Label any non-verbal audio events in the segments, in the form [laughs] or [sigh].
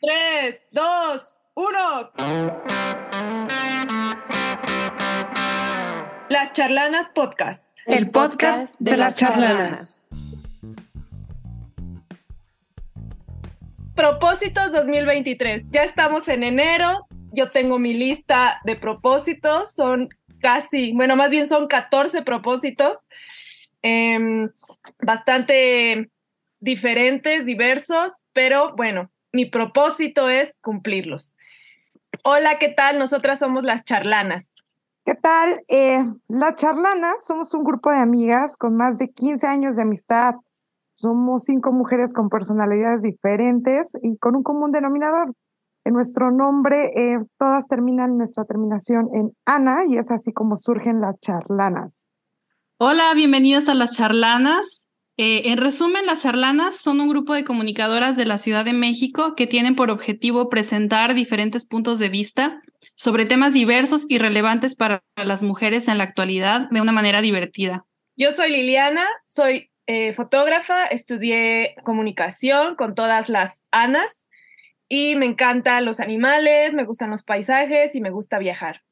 3, 2, 1. Las Charlanas Podcast. El podcast de las charlanas. Propósitos 2023. Ya estamos en enero. Yo tengo mi lista de propósitos. Son casi, bueno, más bien son 14 propósitos. Em, bastante diferentes, diversos, pero bueno, mi propósito es cumplirlos. Hola, ¿qué tal? Nosotras somos las charlanas. ¿Qué tal? Eh, las charlanas somos un grupo de amigas con más de 15 años de amistad. Somos cinco mujeres con personalidades diferentes y con un común denominador. En nuestro nombre, eh, todas terminan nuestra terminación en Ana y es así como surgen las charlanas. Hola, bienvenidas a las charlanas. Eh, en resumen, las charlanas son un grupo de comunicadoras de la Ciudad de México que tienen por objetivo presentar diferentes puntos de vista sobre temas diversos y relevantes para las mujeres en la actualidad de una manera divertida. Yo soy Liliana, soy eh, fotógrafa, estudié comunicación con todas las Anas y me encantan los animales, me gustan los paisajes y me gusta viajar.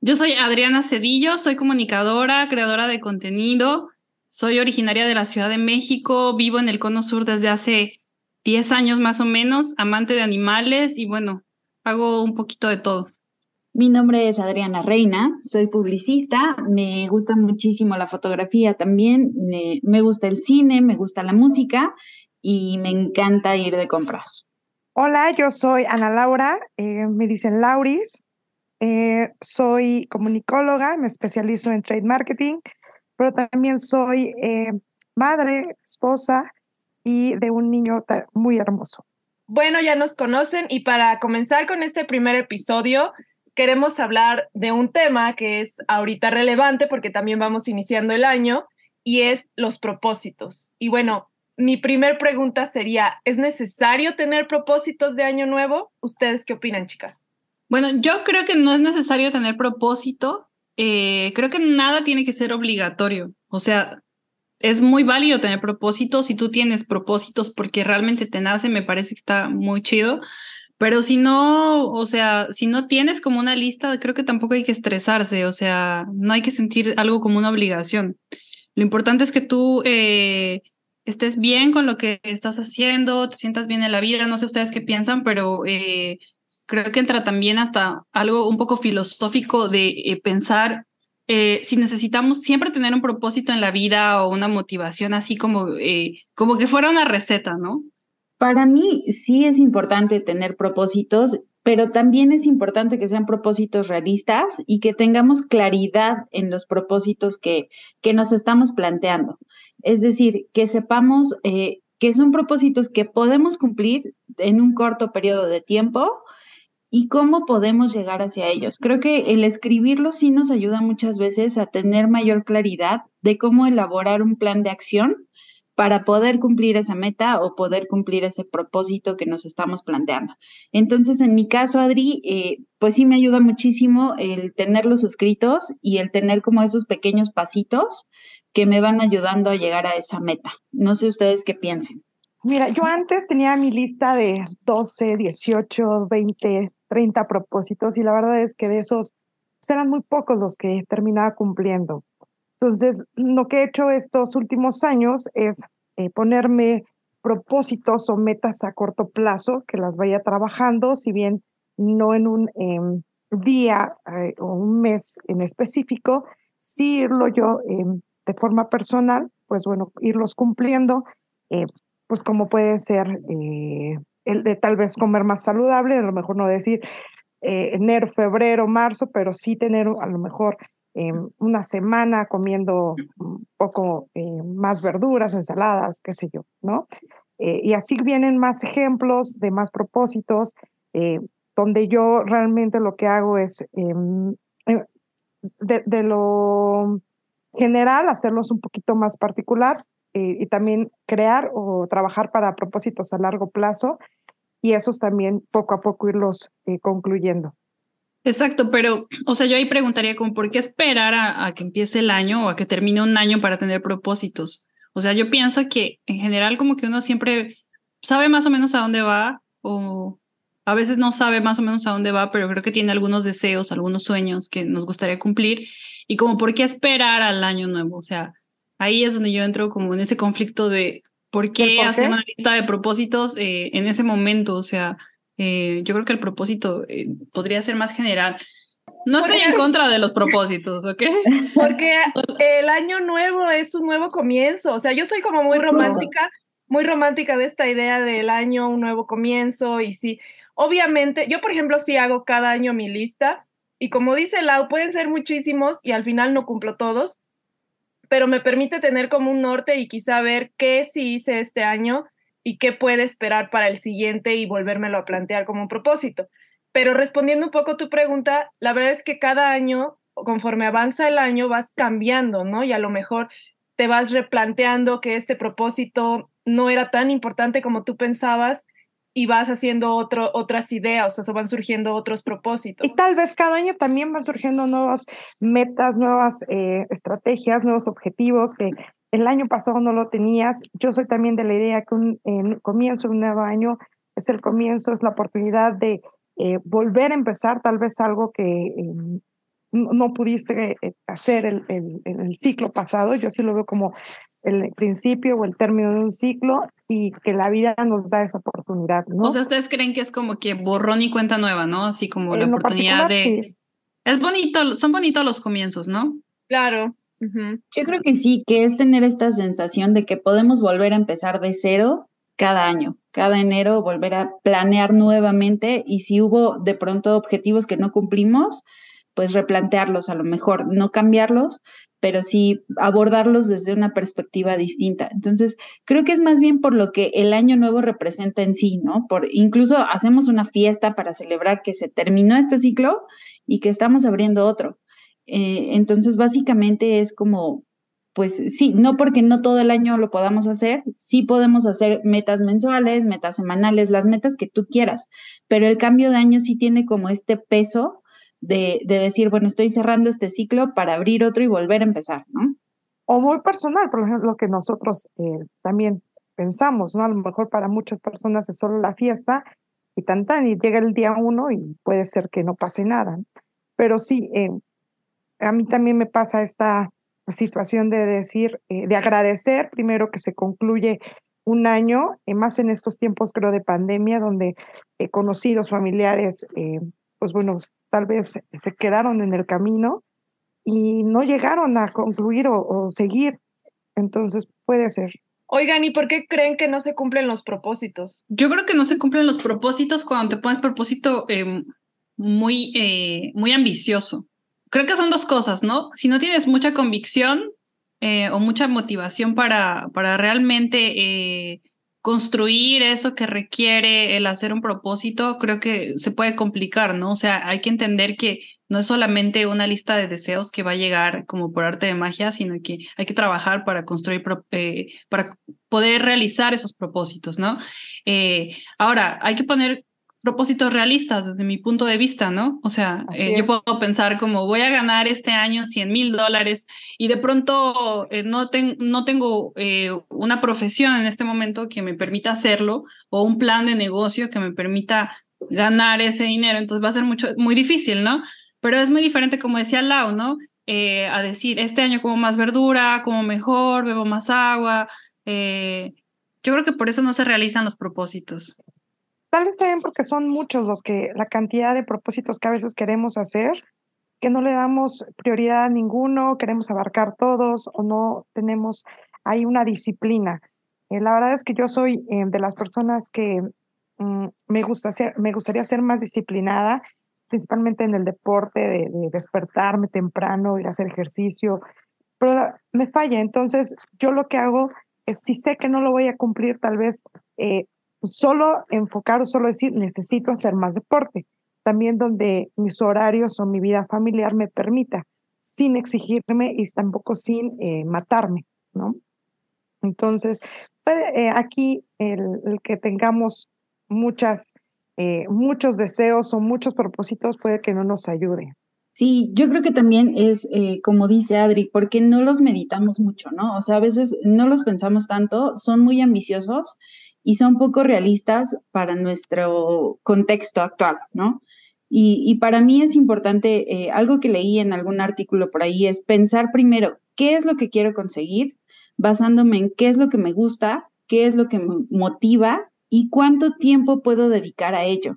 Yo soy Adriana Cedillo, soy comunicadora, creadora de contenido soy originaria de la Ciudad de México, vivo en el Cono Sur desde hace 10 años más o menos, amante de animales y bueno, hago un poquito de todo. Mi nombre es Adriana Reina, soy publicista, me gusta muchísimo la fotografía también, me, gusta el cine, me gusta la música y me encanta ir de compras. Hola, yo soy Ana Laura, eh, me dicen Lauris, eh, soy comunicóloga, me especializo en trade marketing pero también soy eh, madre, esposa y de un niño muy hermoso. Bueno, ya nos conocen y para comenzar con este primer episodio, queremos hablar de un tema que es ahorita relevante porque también vamos iniciando el año y es los propósitos. Y bueno, mi primer pregunta sería, ¿es necesario tener propósitos de año nuevo? ¿Ustedes qué opinan, chicas? Bueno, yo creo que no es necesario tener propósito, eh, creo que nada tiene que ser obligatorio. O sea, es muy válido tener propósitos. Si tú tienes propósitos porque realmente te nace, me parece que está muy chido. Pero si no, o sea, si no tienes como una lista, creo que tampoco hay que estresarse. O sea, no hay que sentir algo como una obligación. Lo importante es que tú eh, estés bien con lo que estás haciendo, te sientas bien en la vida. No sé ustedes qué piensan, pero eh, creo que entra también hasta algo un poco filosófico de eh, pensar eh, si necesitamos siempre tener un propósito en la vida o una motivación así como, eh, como que fuera una receta, ¿no? Para mí sí es importante tener propósitos, pero también es importante que sean propósitos realistas y que tengamos claridad en los propósitos que, que nos estamos planteando. Es decir, que sepamos que son propósitos que podemos cumplir en un corto periodo de tiempo, y cómo podemos llegar hacia ellos. Creo que el escribirlo sí nos ayuda muchas veces a tener mayor claridad de cómo elaborar un plan de acción para poder cumplir esa meta o poder cumplir ese propósito que nos estamos planteando. Entonces, en mi caso, Adri, eh, pues sí me ayuda muchísimo el tenerlos escritos y el tener como esos pequeños pasitos que me van ayudando a llegar a esa meta. No sé ustedes qué piensen. Mira, yo antes tenía mi lista de 12, 18, 20, 30 propósitos y la verdad es que de esos pues, eran muy pocos los que terminaba cumpliendo. Entonces, lo que he hecho estos últimos años es eh, ponerme propósitos o metas a corto plazo que las vaya trabajando, si bien no en un em, día eh, o un mes en específico, sí irlo yo em, de forma personal, pues bueno, irlos cumpliendo, eh, pues como puede ser el de tal vez comer más saludable, a lo mejor no decir eh, enero, febrero, marzo, pero sí tener a lo mejor em, una semana comiendo un poco eh, más verduras, ensaladas, qué sé yo, ¿no? Eh, y así vienen más ejemplos de más propósitos, donde yo realmente lo que hago es em, de, de, lo general hacerlos un poquito más particular y también crear o trabajar para propósitos a largo plazo y esos también poco a poco irlos eh, concluyendo. Exacto, pero, o sea, yo ahí preguntaría como, ¿por qué esperar a, que empiece el año o a que termine un año para tener propósitos? O sea, yo pienso que en general como que uno siempre sabe más o menos a dónde va o a veces no sabe más o menos a dónde va, pero creo que tiene algunos deseos, algunos sueños que nos gustaría cumplir. Y como, ¿por qué esperar al año nuevo? O sea, ahí es donde yo entro como en ese conflicto de por qué, hacer una lista de propósitos eh, en ese momento. O sea, eh, yo creo que el propósito eh, podría ser más general. No estoy en contra de los propósitos, ¿ok? [laughs] Porque el año nuevo es un nuevo comienzo. O sea, yo soy como muy romántica, muy romántica de esta idea del año, un nuevo comienzo. Y sí, obviamente, yo por ejemplo sí hago cada año mi lista. Y como dice Lau, pueden ser muchísimos y al final no cumplo todos, pero me permite tener como un norte y quizá ver qué sí hice este año y qué puede esperar para el siguiente y volvérmelo a plantear como un propósito. Pero respondiendo un poco a tu pregunta, la verdad es que cada año, conforme avanza el año, vas cambiando, ¿no? Y a lo mejor te vas replanteando que este propósito no era tan importante como tú pensabas y vas haciendo otras ideas, o sea, van surgiendo otros propósitos. Y tal vez cada año también van surgiendo nuevas metas, nuevas eh, estrategias, nuevos objetivos que el año pasado no lo tenías. Yo soy también de la idea que un comienzo de un nuevo año es el comienzo, es la oportunidad de eh, volver a empezar tal vez algo que em, no pudiste eh, hacer el, el, el, ciclo pasado. Yo sí lo veo como el principio o el término de un ciclo y que la vida nos da esa oportunidad. ¿no? O sea, ustedes creen que es como que borrón y cuenta nueva, ¿no? Así como la oportunidad de... Es bonito, son bonitos los comienzos, ¿no? Claro. Yo creo que sí, que es tener esta sensación de que podemos volver a empezar de cero cada año, cada enero volver a planear nuevamente y si hubo de pronto objetivos que no cumplimos, pues replantearlos a lo mejor, no cambiarlos, pero sí abordarlos desde una perspectiva distinta. Entonces, creo que es más bien por lo que el año nuevo representa en sí, ¿no? Por incluso hacemos una fiesta para celebrar que se terminó este ciclo y que estamos abriendo otro. Eh, entonces, básicamente es como pues sí, no porque no todo el año lo podamos hacer, sí podemos hacer metas mensuales, metas semanales, las metas que tú quieras, pero el cambio de año sí tiene como este peso de, decir, bueno, estoy cerrando este ciclo para abrir otro y volver a empezar, ¿no? O muy personal, por ejemplo, lo que nosotros eh, también pensamos, ¿no? A lo mejor para muchas personas es solo la fiesta y tan tan, y llega el día uno y puede ser que no pase nada. Pero sí, eh, a mí también me pasa esta situación de decir, eh, de agradecer primero que se concluye un año, más en estos tiempos creo de pandemia, donde conocidos, familiares, pues bueno, tal vez se quedaron en el camino y no llegaron a concluir o, seguir. Entonces puede ser. Oigan, ¿y por qué creen que no se cumplen los propósitos? Yo creo que no se cumplen los propósitos cuando te pones propósito muy, muy ambicioso creo que son dos cosas, ¿no? Si no tienes mucha convicción eh, o mucha motivación para, para realmente eh, construir eso que requiere el hacer un propósito, creo que se puede complicar, ¿no? O sea, hay que entender que no es solamente una lista de deseos que va a llegar como por arte de magia, sino que hay que trabajar para construir, eh, para poder realizar esos propósitos, ¿no? ahora, hay que poner propósitos realistas desde mi punto de vista, ¿no? O sea, eh, yo puedo pensar como voy a ganar este año 100 mil dólares y de pronto eh, no, no tengo eh, una profesión en este momento que me permita hacerlo o un plan de negocio que me permita ganar ese dinero, entonces va a ser mucho, muy difícil, ¿no? Pero es muy diferente, como decía Lau, ¿no? a decir, este año como más verdura, como mejor, bebo más agua. yo creo que por eso no se realizan los propósitos. Tal vez también porque son muchos los que, la cantidad de propósitos que a veces queremos hacer, que no le damos prioridad a ninguno, queremos abarcar todos o no tenemos ahí una disciplina. Eh, la verdad es que yo soy eh, de las personas que mm, me, gusta ser, me gustaría ser más disciplinada, principalmente en el deporte, de, despertarme temprano, ir a hacer ejercicio, pero me falla. Entonces, yo lo que hago es, si sé que no lo voy a cumplir, tal vez eh, solo enfocar o solo decir, necesito hacer más deporte. También donde mis horarios o mi vida familiar me permita, sin exigirme y tampoco sin eh, matarme, ¿no? Entonces, eh, aquí el, que tengamos muchas, eh, muchos deseos o muchos propósitos puede que no nos ayude. Sí, yo creo que también es, como dice Adri, porque no los meditamos mucho, ¿no? O sea, a veces no los pensamos tanto, son muy ambiciosos y son poco realistas para nuestro contexto actual, ¿no? Y, para mí es importante, eh, algo que leí en algún artículo por ahí, es pensar primero qué es lo que quiero conseguir, basándome en qué es lo que me gusta, qué es lo que me motiva y cuánto tiempo puedo dedicar a ello.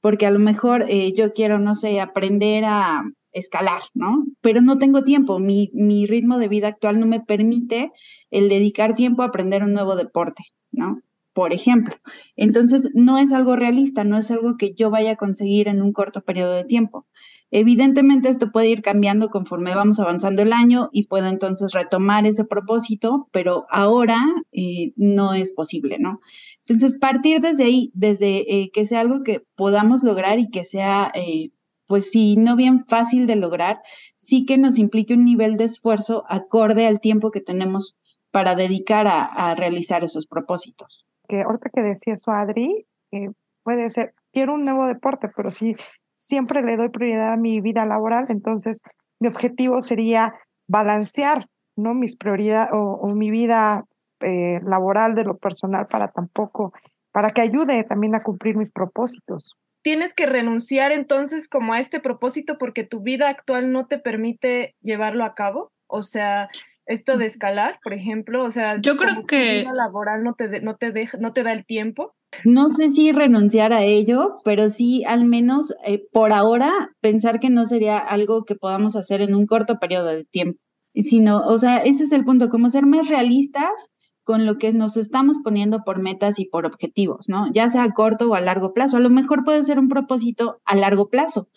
Porque a lo mejor eh, yo quiero, no sé, aprender a escalar, ¿no? Pero no tengo tiempo, mi, mi ritmo de vida actual no me permite el dedicar tiempo a aprender un nuevo deporte, ¿no? Por ejemplo. Entonces, no es algo realista, no es algo que yo vaya a conseguir en un corto periodo de tiempo. Evidentemente, esto puede ir cambiando conforme vamos avanzando el año y puedo entonces retomar ese propósito, pero ahora eh, no es posible, ¿no? Entonces, partir desde ahí, desde eh, que sea algo que podamos lograr y que sea, eh, pues si no bien fácil de lograr, sí que nos implique un nivel de esfuerzo acorde al tiempo que tenemos para dedicar a realizar esos propósitos que ahorita que decía eso Adri, eh, puede ser, quiero un nuevo deporte, pero si siempre le doy prioridad a mi vida laboral, entonces mi objetivo sería balancear, ¿no? Mis prioridades o, mi vida eh, laboral de lo personal para tampoco, para que ayude también a cumplir mis propósitos. Tienes que renunciar entonces como a este propósito porque tu vida actual no te permite llevarlo a cabo. O sea, esto de escalar, por ejemplo, o sea, yo creo que la laboral no te no te deja, no te da el tiempo. No sé si renunciar a ello, pero sí al menos eh, por ahora pensar que no sería algo que podamos hacer en un corto periodo de tiempo, sino, o sea, ese es el punto, como ser más realistas con lo que nos estamos poniendo por metas y por objetivos, ¿no? Ya sea a corto o a largo plazo. A lo mejor puede ser un propósito a largo plazo.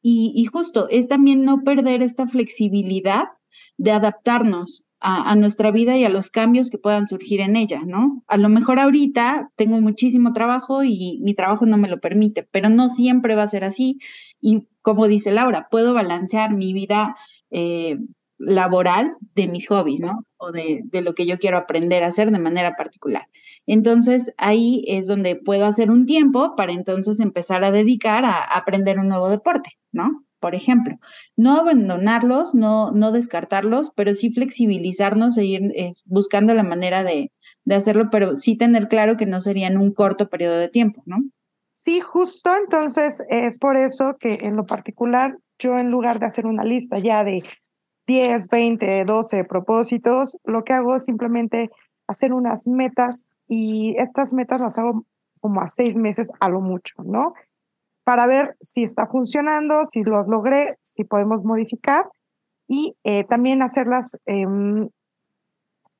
Y, y justo es también no perder esta flexibilidad de adaptarnos a, nuestra vida y a los cambios que puedan surgir en ella, ¿no? A lo mejor ahorita tengo muchísimo trabajo y mi trabajo no me lo permite, pero no siempre va a ser así. Y como dice Laura, puedo balancear mi vida eh, laboral de mis hobbies, ¿no? O de, de, lo que yo quiero aprender a hacer de manera particular. Entonces ahí es donde puedo hacer un tiempo para entonces empezar a dedicar a aprender un nuevo deporte, ¿no? Por ejemplo. No abandonarlos, no, no descartarlos, pero sí flexibilizarnos e ir buscando la manera de, de hacerlo, pero sí tener claro que no sería en un corto periodo de tiempo, ¿no? Sí, justo entonces es por eso que en lo particular yo en lugar de hacer una lista ya de 10, 20, 12 propósitos, lo que hago es simplemente hacer unas metas y estas metas las hago como a seis meses a lo mucho, ¿no? Para ver si está funcionando, si los logré, si podemos modificar y eh, también hacerlas em,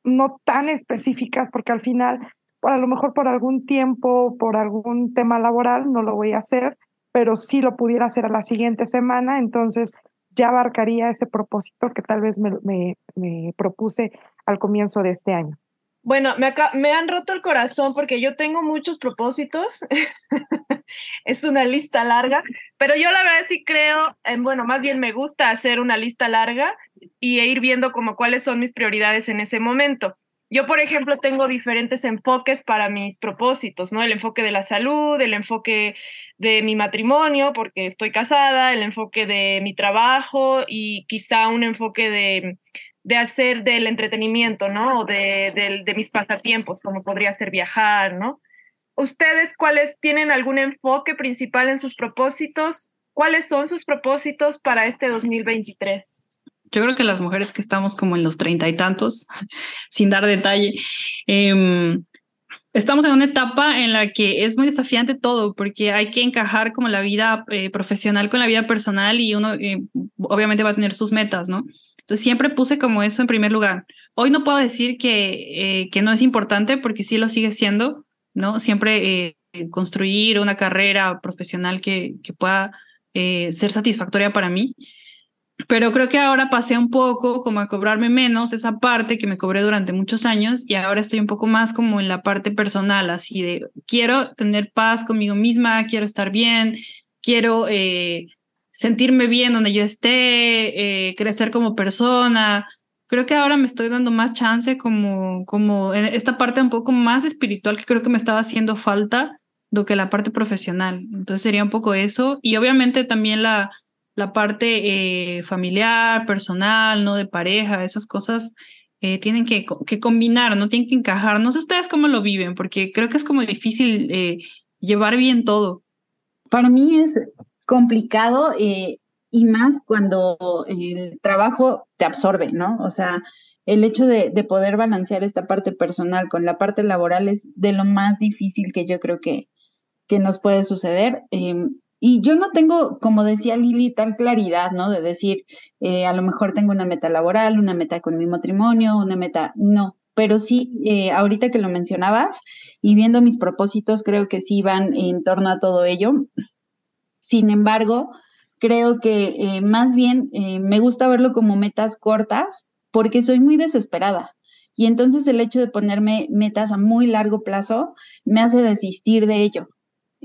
no tan específicas porque al final, por a lo mejor por algún tiempo, por algún tema laboral, no lo voy a hacer, pero sí lo pudiera hacer a la siguiente semana, entonces ya abarcaría ese propósito que tal vez me, me propuse al comienzo de este año. Bueno, me, me han roto el corazón porque yo tengo muchos propósitos. [laughs] [laughs] es una lista larga, pero yo la verdad sí creo, en, bueno, más bien me gusta hacer una lista larga y ir viendo como cuáles son mis prioridades en ese momento. Yo, por ejemplo, tengo diferentes enfoques para mis propósitos, ¿no? El enfoque de la salud, el enfoque de mi matrimonio, porque estoy casada, el enfoque de mi trabajo y quizá un enfoque de de hacer del entretenimiento, ¿no? O de, de, mis pasatiempos, como podría ser viajar, ¿no? ¿Ustedes cuáles tienen algún enfoque principal en sus propósitos? ¿Cuáles son sus propósitos para este 2023? Yo creo que las mujeres que estamos como en los treinta y tantos, [laughs] sin dar detalle, em, estamos en una etapa en la que es muy desafiante todo, porque hay que encajar como la vida eh, profesional con la vida personal y uno eh, obviamente va a tener sus metas, ¿no? Entonces siempre puse como eso en primer lugar. Hoy no puedo decir que, eh, que no es importante porque sí lo sigue siendo, ¿no? Siempre eh, construir una carrera profesional que, que pueda eh, ser satisfactoria para mí. Pero creo que ahora pasé un poco como a cobrarme menos esa parte que me cobré durante muchos años y ahora estoy un poco más como en la parte personal, así de quiero tener paz conmigo misma, quiero estar bien, quiero sentirme bien donde yo esté, eh, crecer como persona. Creo que ahora me estoy dando más chance como, como esta parte un poco más espiritual que creo que me estaba haciendo falta do que la parte profesional. Entonces sería un poco eso. Y obviamente también la, la parte eh, familiar, personal, ¿no? De pareja, esas cosas eh, tienen que, que, combinar, no tienen que encajar. No sé ustedes cómo lo viven, porque creo que es como difícil eh, llevar bien todo. Para mí es complicado eh, y más cuando el trabajo te absorbe, ¿no? O sea, el hecho de, de, poder balancear esta parte personal con la parte laboral es de lo más difícil que yo creo que, que nos puede suceder. Em, y yo no tengo, como decía Lili, tal claridad, ¿no? De decir, eh, a lo mejor tengo una meta laboral, una meta con mi matrimonio, una meta, no. Pero sí, eh, ahorita que lo mencionabas y viendo mis propósitos, creo que sí van en torno a todo ello. Sin embargo, creo que eh, más bien me gusta verlo como metas cortas porque soy muy desesperada. Y entonces el hecho de ponerme metas a muy largo plazo me hace desistir de ello.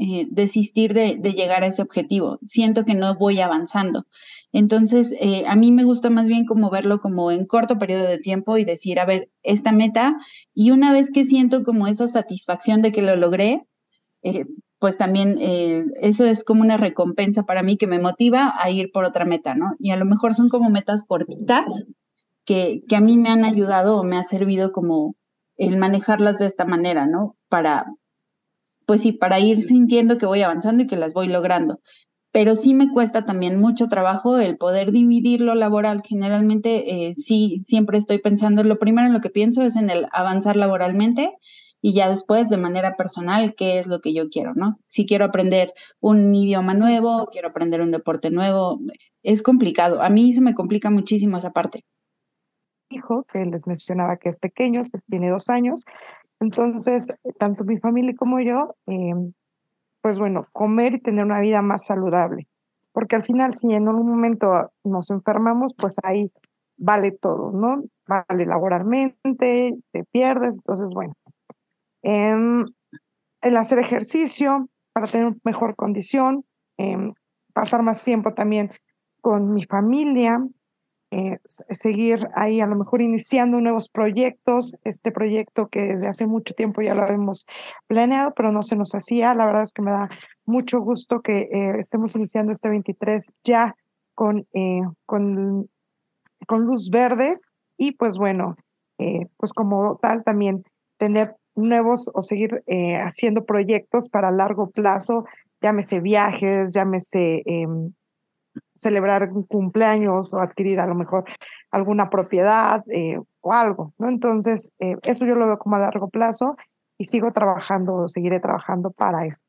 Eh, desistir de, llegar a ese objetivo. Siento que no voy avanzando. Entonces, eh, a mí me gusta más bien como verlo como en corto periodo de tiempo y decir, a ver, esta meta, y una vez que siento como esa satisfacción de que lo logré, eh, pues también eso es como una recompensa para mí que me motiva a ir por otra meta, ¿no? Y a lo mejor son como metas cortitas que, que a mí me han ayudado o me ha servido como el manejarlas de esta manera, ¿no? Para, pues sí, para ir sintiendo que voy avanzando y que las voy logrando. Pero sí me cuesta también mucho trabajo el poder dividir lo laboral. Generalmente eh, sí, siempre estoy pensando, lo primero en lo que pienso es en el avanzar laboralmente y ya después de manera personal, qué es lo que yo quiero, ¿no? Si quiero aprender un idioma nuevo, quiero aprender un deporte nuevo, es complicado. A mí se me complica muchísimo esa parte. Hijo, que les mencionaba que es pequeño, tiene dos años, entonces, tanto mi familia como yo, eh, pues bueno, comer y tener una vida más saludable. Porque al final, si en un momento nos enfermamos, pues ahí vale todo, ¿no? Vale laboralmente, te pierdes, entonces, bueno. Em, el hacer ejercicio para tener mejor condición, em, pasar más tiempo también con mi familia, eh, seguir ahí a lo mejor iniciando nuevos proyectos, este proyecto que desde hace mucho tiempo ya lo habíamos planeado, pero no se nos hacía. La verdad es que me da mucho gusto que eh, estemos iniciando este 23 ya con, eh, con, con luz verde y pues bueno, pues como tal también tener nuevos o seguir haciendo proyectos para largo plazo, llámese viajes, llámese em, celebrar un cumpleaños o adquirir a lo mejor alguna propiedad eh, o algo, ¿no? Entonces, eh, eso yo lo veo como a largo plazo y sigo trabajando, seguiré trabajando para eso.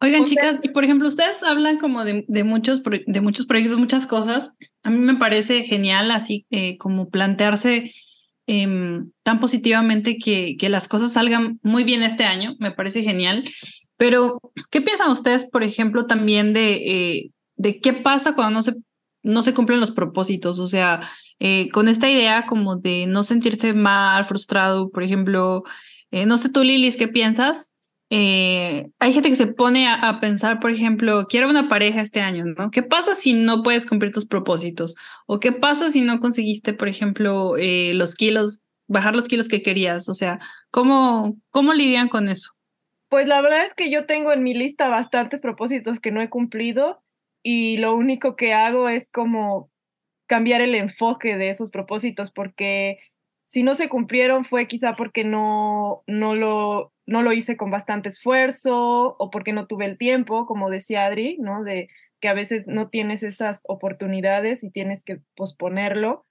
Oigan, chicas, y por ejemplo, ustedes hablan como de, de, muchos, de muchos proyectos, muchas cosas. A mí me parece genial así eh, como plantearse em, tan positivamente que, que las cosas salgan muy bien este año. Me parece genial. Pero, ¿qué piensan ustedes, por ejemplo, también de de qué pasa cuando no se, no se cumplen los propósitos. O sea, eh, con esta idea como de no sentirse mal, frustrado, por ejemplo, eh, no sé tú, Lilis, ¿qué piensas? Eh, hay gente que se pone a, pensar, por ejemplo, quiero una pareja este año, ¿no? ¿Qué pasa si no puedes cumplir tus propósitos? ¿O qué pasa si no conseguiste, por ejemplo, los kilos, bajar los kilos que querías? O sea, ¿cómo, ¿cómo lidian con eso? Pues la verdad es que yo tengo en mi lista bastantes propósitos que no he cumplido y lo único que hago es como cambiar el enfoque de esos propósitos porque si no se cumplieron fue quizá porque no, no, lo, no lo hice con bastante esfuerzo o porque no tuve el tiempo, como decía Adri, ¿no? De que a veces no tienes esas oportunidades y tienes que posponerlo.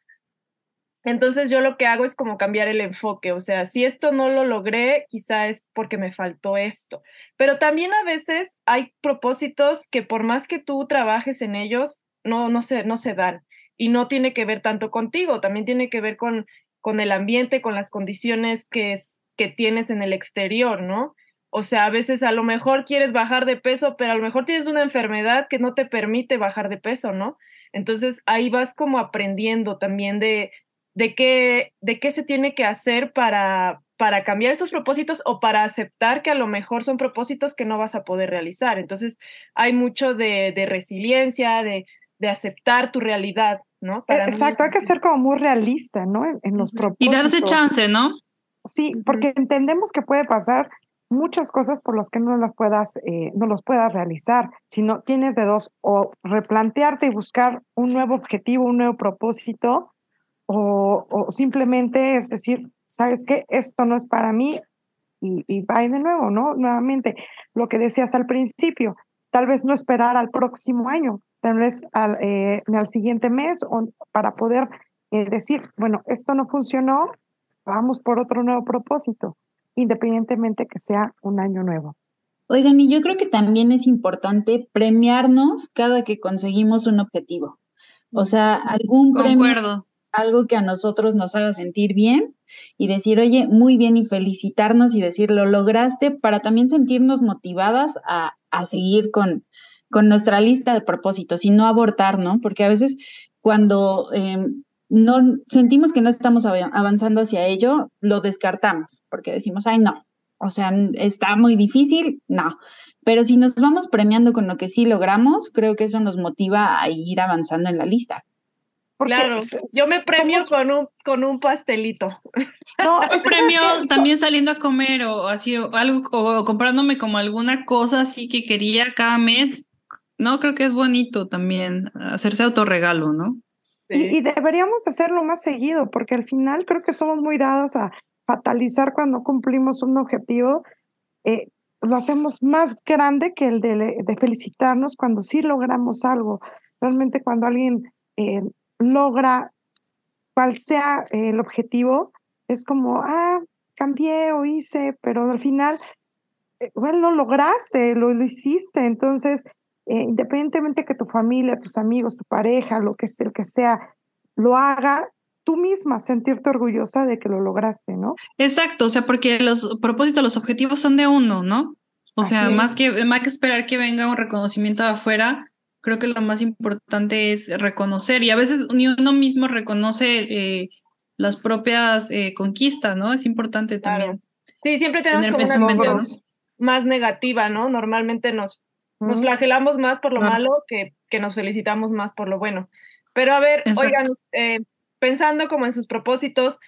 Entonces yo lo que hago es como cambiar el enfoque, o sea, si esto no lo logré, quizá es porque me faltó esto. Pero también a veces hay propósitos que por más que tú trabajes en ellos, no, no, se, no se dan. Y no tiene que ver tanto contigo, también tiene que ver con, con el ambiente, con las condiciones que, que tienes en el exterior, ¿no? O sea, a veces a lo mejor quieres bajar de peso, pero a lo mejor tienes una enfermedad que no te permite bajar de peso, ¿no? Entonces ahí vas como aprendiendo también de, de qué, de qué se tiene que hacer para, para cambiar esos propósitos o para aceptar que a lo mejor son propósitos que no vas a poder realizar. Entonces, hay mucho de, de resiliencia, de, de, aceptar tu realidad, ¿no? E, exacto, hay que ser como muy realista, ¿no? En, los propósitos. Y darse chance, ¿no? Sí, porque entendemos que puede pasar muchas cosas por las que no las puedas, eh, no los puedas realizar, si no tienes de dos, o replantearte y buscar un nuevo objetivo, un nuevo propósito, o, o simplemente es decir, ¿sabes qué? Esto no es para mí y, y va de nuevo, ¿no? Nuevamente, lo que decías al principio, tal vez no esperar al próximo año, tal vez al, eh, al siguiente mes o para poder eh, decir, bueno, esto no funcionó, vamos por otro nuevo propósito, independientemente que sea un año nuevo. Oigan, y yo creo que también es importante premiarnos cada que conseguimos un objetivo. O sea, algún premio, algo que a nosotros nos haga sentir bien y decir, oye, muy bien y felicitarnos y decir, lo lograste para también sentirnos motivadas a, a seguir con, con nuestra lista de propósitos y no abortar, ¿no? Porque a veces cuando eh, no sentimos que no estamos avanzando hacia ello, lo descartamos, porque decimos, ay, no, o sea, está muy difícil, no. Pero si nos vamos premiando con lo que sí logramos, creo que eso nos motiva a ir avanzando en la lista. claro, yo me premio con un con un pastelito. No, [laughs] premio también saliendo a comer o así o algo o comprándome como alguna cosa así que quería cada mes. No, creo que es bonito también hacerse autorregalo, ¿no? Y, deberíamos hacerlo más seguido, porque al final creo que somos muy dados a fatalizar cuando cumplimos un objetivo. Eh, lo hacemos más grande que el de, felicitarnos cuando sí logramos algo. Realmente cuando alguien eh, logra cual sea el objetivo, es como, ah, cambié o hice, pero al final, eh, bueno, lo lograste, lo, lo hiciste. Entonces, eh, independientemente que tu familia, tus amigos, tu pareja, lo que es el que sea, lo haga, tú misma sentirte orgullosa de que lo lograste, ¿no? Exacto, o sea, porque los propósitos, los objetivos son de uno, ¿no? O sea, más que, más que esperar que venga un reconocimiento de afuera, creo que lo más importante es reconocer y a veces ni uno mismo reconoce eh, las propias eh, conquistas, ¿no? Es importante también. Sí, siempre tenemos como una más negativa, ¿no? Normalmente nos nos flagelamos más por lo malo que, que nos felicitamos más por lo bueno. Pero a ver, oigan, eh, pensando como en sus propósitos,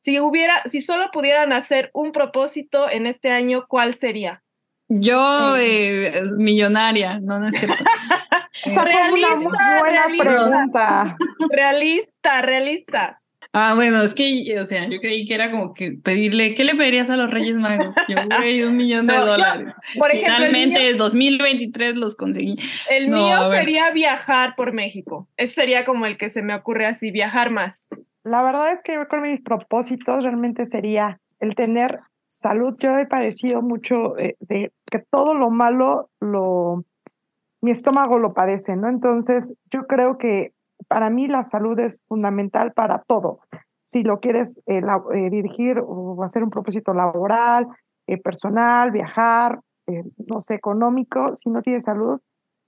si hubiera, si solo pudieran hacer un propósito en este año, ¿cuál sería? Yo, eh, millonaria, no, no es cierto. [laughs] realista, una buena pregunta. Realista, realista. Ah, bueno, es que, o sea, yo creí que era como que pedirle, ¿qué le pedirías a los Reyes Magos? Yo, güey, un millón de [laughs] dólares. por ejemplo, Finalmente, en 2023 los conseguí. El mío sería viajar por México. Ese sería como el que se me ocurre así, viajar más. La verdad es que yo con mis propósitos realmente sería el tener salud. Yo he padecido mucho eh, de que todo lo malo lo mi estómago lo padece, ¿no? Entonces, yo creo que para mí la salud es fundamental para todo. Si lo quieres eh, eh, dirigir o hacer un propósito laboral, eh, personal, viajar, no sé, económico, si no tienes salud,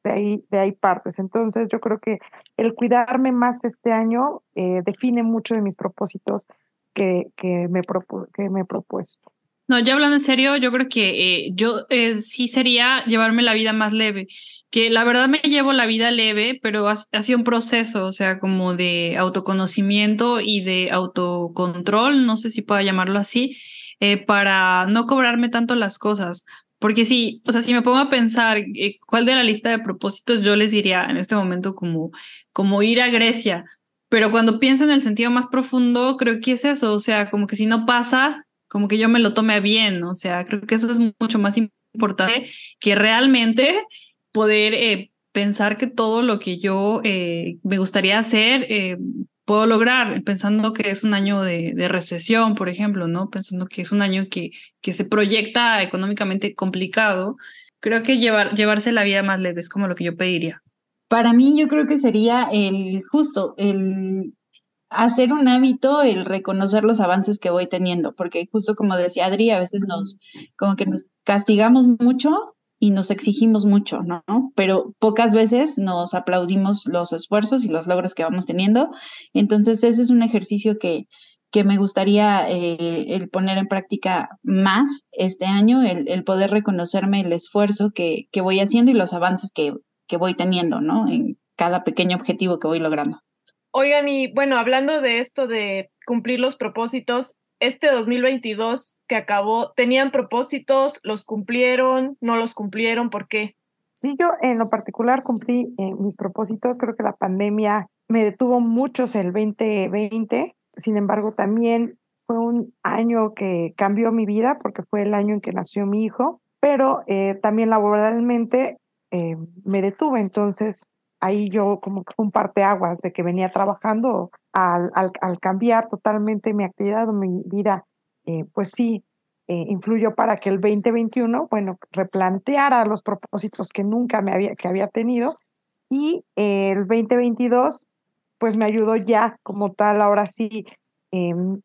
de ahí, de ahí partes. Entonces yo creo que el cuidarme más este año define mucho de mis propósitos que, que, me, que me he propuesto. No, ya hablando en serio, yo creo que yo sí sería llevarme la vida más leve que la verdad me llevo la vida leve, pero ha, sido un proceso, o sea, como de autoconocimiento y de autocontrol, no sé si pueda llamarlo así, eh, para no cobrarme tanto las cosas. Porque sí, o sea, si me pongo a pensar eh, cuál de la lista de propósitos yo les diría en este momento como, como ir a Grecia, pero cuando pienso en el sentido más profundo, creo que es eso, o sea, como que si no pasa, como que yo me lo tome bien, o sea, creo que eso es mucho más importante que realmente poder eh, pensar que todo lo que yo eh, me gustaría hacer eh, puedo lograr, pensando que es un año de, recesión, por ejemplo, ¿no? Pensando que es un año que, que se proyecta económicamente complicado. Creo que llevar, llevarse la vida más leve es como lo que yo pediría. Para mí yo creo que sería el justo, el hacer un hábito el reconocer los avances que voy teniendo, porque justo como decía Adri, a veces nos, como que nos castigamos mucho y nos exigimos mucho, ¿no? Pero pocas veces nos aplaudimos los esfuerzos y los logros que vamos teniendo. Entonces, ese es un ejercicio que, que me gustaría eh, el poner en práctica más este año, el, el poder reconocerme el esfuerzo que, que, voy haciendo y los avances que, que voy teniendo, ¿no? En cada pequeño objetivo que voy logrando. Oigan, y bueno, hablando de esto de cumplir los propósitos, este 2022 que acabó, ¿tenían propósitos? ¿Los cumplieron? ¿No los cumplieron? ¿Por qué? Sí, yo en lo particular cumplí eh, mis propósitos. Creo que la pandemia me detuvo muchos el 2020, sin embargo también fue un año que cambió mi vida porque fue el año en que nació mi hijo, pero eh, también laboralmente eh, me detuve, entonces ahí yo como que un parteaguas de que venía trabajando al, al, cambiar totalmente mi actividad, mi vida, eh, pues sí, influyó para que el 2021, bueno, replanteara los propósitos que nunca me había, que había tenido y el 2022 pues me ayudó ya como tal, ahora sí, em,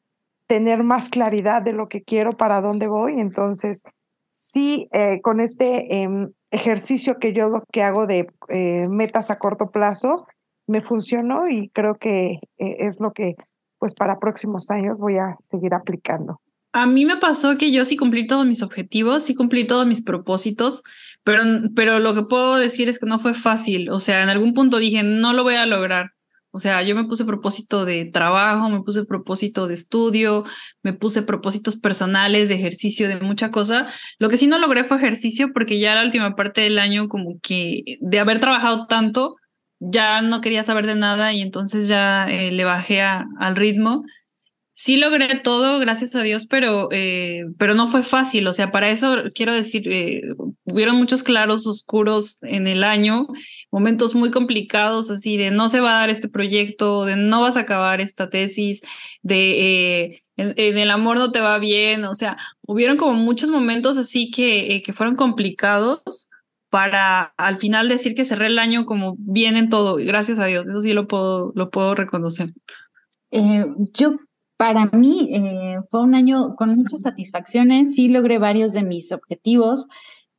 tener más claridad de lo que quiero, para dónde voy. Entonces, sí, eh, con este em, ejercicio que yo lo que hago de eh, metas a corto plazo, me funcionó y creo que eh, es lo que pues para próximos años voy a seguir aplicando. A mí me pasó que yo sí cumplí todos mis objetivos, sí cumplí todos mis propósitos, pero, pero lo que puedo decir es que no fue fácil. O sea, en algún punto dije, no lo voy a lograr. O sea, yo me puse propósito de trabajo, me puse propósito de estudio, me puse propósitos personales, de ejercicio, de mucha cosa. Lo que sí no logré fue ejercicio porque ya la última parte del año como que de haber trabajado tanto, ya no quería saber de nada y entonces ya eh, le bajé al ritmo sí logré todo, gracias a Dios, pero, eh, pero no fue fácil. O sea, para eso quiero decir, eh, hubieron muchos claros oscuros en el año, momentos muy complicados, así de no se va a dar este proyecto, de no vas a acabar esta tesis, de eh, en, el amor no te va bien. O sea, hubieron como muchos momentos así que, que fueron complicados para al final decir que cerré el año como bien en todo. Gracias a Dios, eso sí lo puedo, lo puedo reconocer. yo para mí eh, fue un año con muchas satisfacciones, sí logré varios de mis objetivos,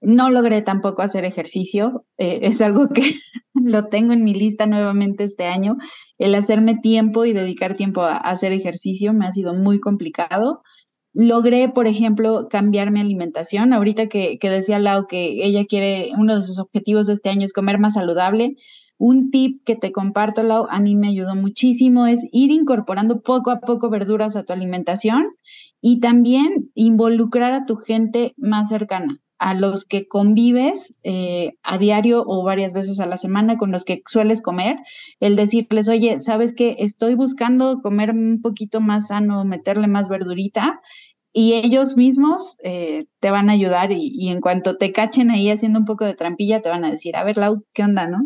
no logré tampoco hacer ejercicio, eh, es algo que [laughs] lo tengo en mi lista nuevamente este año, el hacerme tiempo y dedicar tiempo a, hacer ejercicio me ha sido muy complicado. Logré, por ejemplo, cambiar mi alimentación. Ahorita que, que decía Lau que ella quiere, uno de sus objetivos de este año es comer más saludable, un tip que te comparto, Lau, a mí me ayudó muchísimo, es ir incorporando poco a poco verduras a tu alimentación y también involucrar a tu gente más cercana, a los que convives eh, a diario o varias veces a la semana, con los que sueles comer, el decirles, oye, ¿sabes qué? Estoy buscando comer un poquito más sano, meterle más verdurita y ellos mismos eh, te van a ayudar y, y, en cuanto te cachen ahí haciendo un poco de trampilla, te van a decir, a ver, Lau, ¿qué onda, no?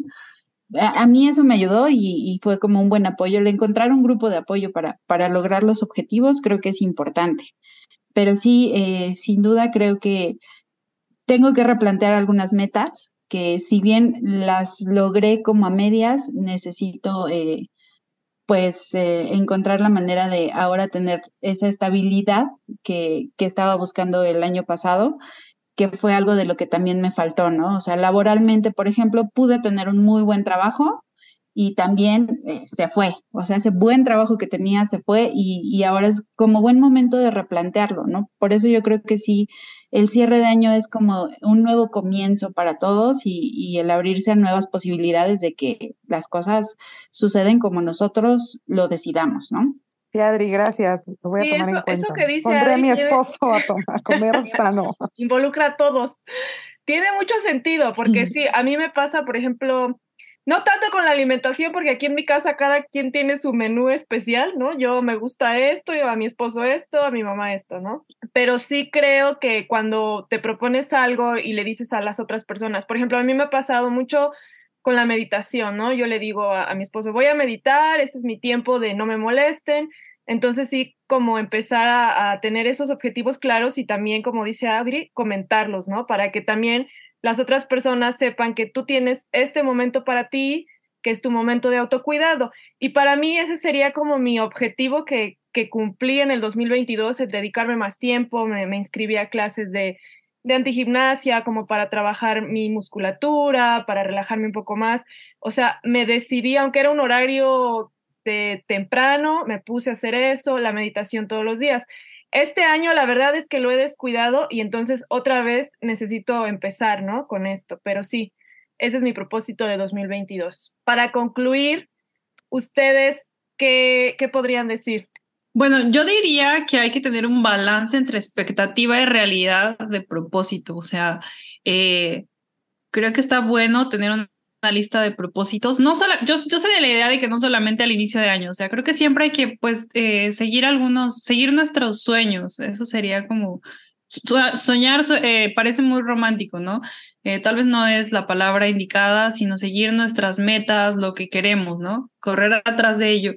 A, mí eso me ayudó y, fue como un buen apoyo. El encontrar un grupo de apoyo para, para lograr los objetivos creo que es importante. Pero sí, eh, sin duda creo que tengo que replantear algunas metas que si bien las logré como a medias, necesito eh, pues eh, encontrar la manera de ahora tener esa estabilidad que, que estaba buscando el año pasado que fue algo de lo que también me faltó, ¿no? O sea, laboralmente, por ejemplo, pude tener un muy buen trabajo y también eh, se fue, o sea, ese buen trabajo que tenía se fue y, ahora es como buen momento de replantearlo, ¿no? Por eso yo creo que sí, el cierre de año es como un nuevo comienzo para todos y, y el abrirse a nuevas posibilidades de que las cosas suceden como nosotros lo decidamos, ¿no? Adri, gracias. Lo voy a tomar eso, en cuenta. Eso que dice Pondré a mi esposo a, comer [laughs] sano. Involucra a todos. Tiene mucho sentido, porque sí, a mí me pasa, por ejemplo, no tanto con la alimentación, porque aquí en mi casa cada quien tiene su menú especial, ¿no? Yo me gusta esto, yo a mi esposo esto, a mi mamá esto, ¿no? Pero sí creo que cuando te propones algo y le dices a las otras personas, por ejemplo, a mí me ha pasado mucho con la meditación, ¿no? Yo le digo a, mi esposo, voy a meditar, este es mi tiempo de no me molesten, entonces sí, como empezar a, tener esos objetivos claros y también, como dice Adri, comentarlos, ¿no? Para que también las otras personas sepan que tú tienes este momento para ti, que es tu momento de autocuidado. Y para mí ese sería como mi objetivo que, que cumplí en el 2022, el dedicarme más tiempo, me, me inscribí a clases de, de antigimnasia como para trabajar mi musculatura, para relajarme un poco más. O sea, me decidí, aunque era un horario de temprano, me puse a hacer eso, la meditación todos los días. Este año la verdad es que lo he descuidado y entonces otra vez necesito empezar, ¿no? Con esto, pero sí, ese es mi propósito de 2022. Para concluir, ustedes, ¿qué, qué podrían decir? Bueno, yo diría que hay que tener un balance entre expectativa y realidad de propósito. O sea, eh, creo que está bueno tener una lista de propósitos. No solo, yo, yo soy de la idea de que no solamente al inicio de año, o sea, creo que siempre hay que pues eh, seguir algunos, seguir nuestros sueños. Eso sería como soñar eh, parece muy romántico, ¿no? Tal vez no es la palabra indicada, sino seguir nuestras metas, lo que queremos, ¿no? Correr atrás de ello.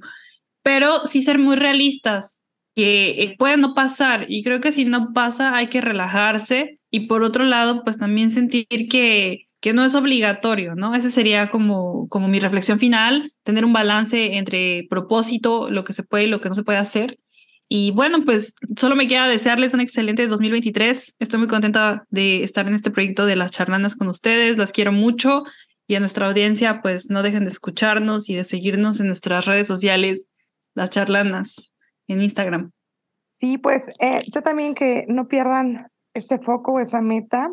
Pero sí ser muy realistas, que puede no pasar y creo que si no pasa hay que relajarse y por otro lado, pues también sentir que que no es obligatorio, ¿no? Esa sería como, como mi reflexión final, tener un balance entre propósito, lo que se puede y lo que no se puede hacer. Y bueno, pues solo me queda desearles un excelente 2023. Estoy muy contenta de estar en este proyecto de las charlanas con ustedes, las quiero mucho y a nuestra audiencia, pues no dejen de escucharnos y de seguirnos en nuestras redes sociales, las charlanas, en Instagram. Sí, pues eh, yo también que no pierdan ese foco, esa meta,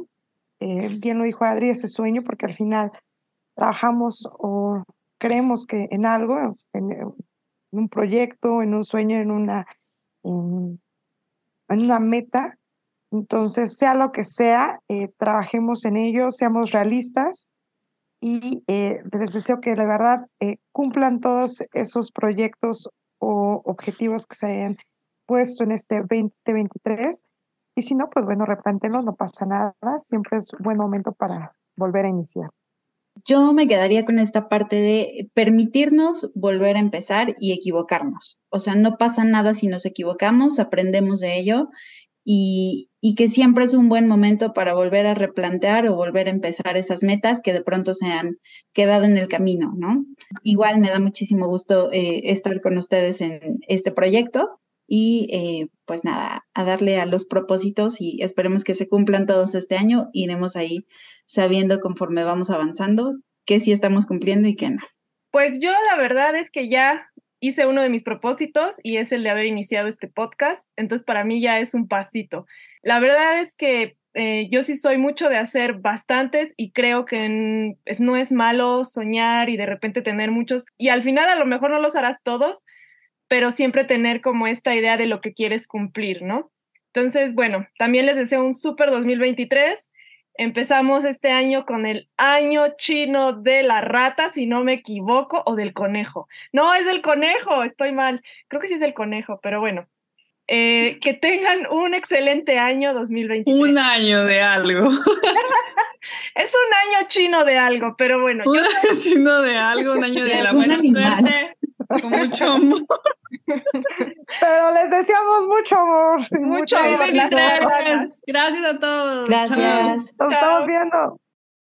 eh, bien lo dijo Adri, ese sueño, porque al final trabajamos o creemos que en algo, en, un proyecto, en un sueño, en una, en, una meta. Entonces, sea lo que sea, eh, trabajemos en ello, seamos realistas y eh, les deseo que de verdad cumplan todos esos proyectos objetivos que se hayan puesto en este 2023 y si no, pues bueno, replantenlo, no pasa nada. Siempre es buen momento para volver a iniciar. Yo me quedaría con esta parte de permitirnos volver a empezar y equivocarnos. O sea, no pasa nada si nos equivocamos, aprendemos de ello y, que siempre es un buen momento para volver a replantear o volver a empezar esas metas que de pronto se han quedado en el camino, ¿no? Igual me da muchísimo gusto eh, estar con ustedes en este proyecto y eh, pues nada, a darle a los propósitos y esperemos que se cumplan todos este año. Iremos ahí sabiendo conforme vamos avanzando qué sí estamos cumpliendo y qué no. Pues yo la verdad es que ya hice uno de mis propósitos y es el de haber iniciado este podcast, entonces para mí ya es un pasito. La verdad es que eh, yo sí soy mucho de hacer bastantes y creo que no es malo soñar y de repente tener muchos y al final a lo mejor no los harás todos, pero siempre tener como esta idea de lo que quieres cumplir, ¿no? Entonces, bueno, también les deseo un súper 2023. Empezamos este año con el año chino de la rata, si no me equivoco, o del conejo. No, es del conejo, estoy mal. Creo que sí es del conejo, pero bueno. Eh, que tengan un excelente año 2023. Un año de algo. [laughs] es un año chino de algo, pero bueno. Un año chino de algo, un año de [laughs] la buena suerte, con mucho amor. [laughs] Pero les deseamos mucho amor. Mucho, amor. Gracias. Gracias a todos. Gracias. Nos estamos viendo.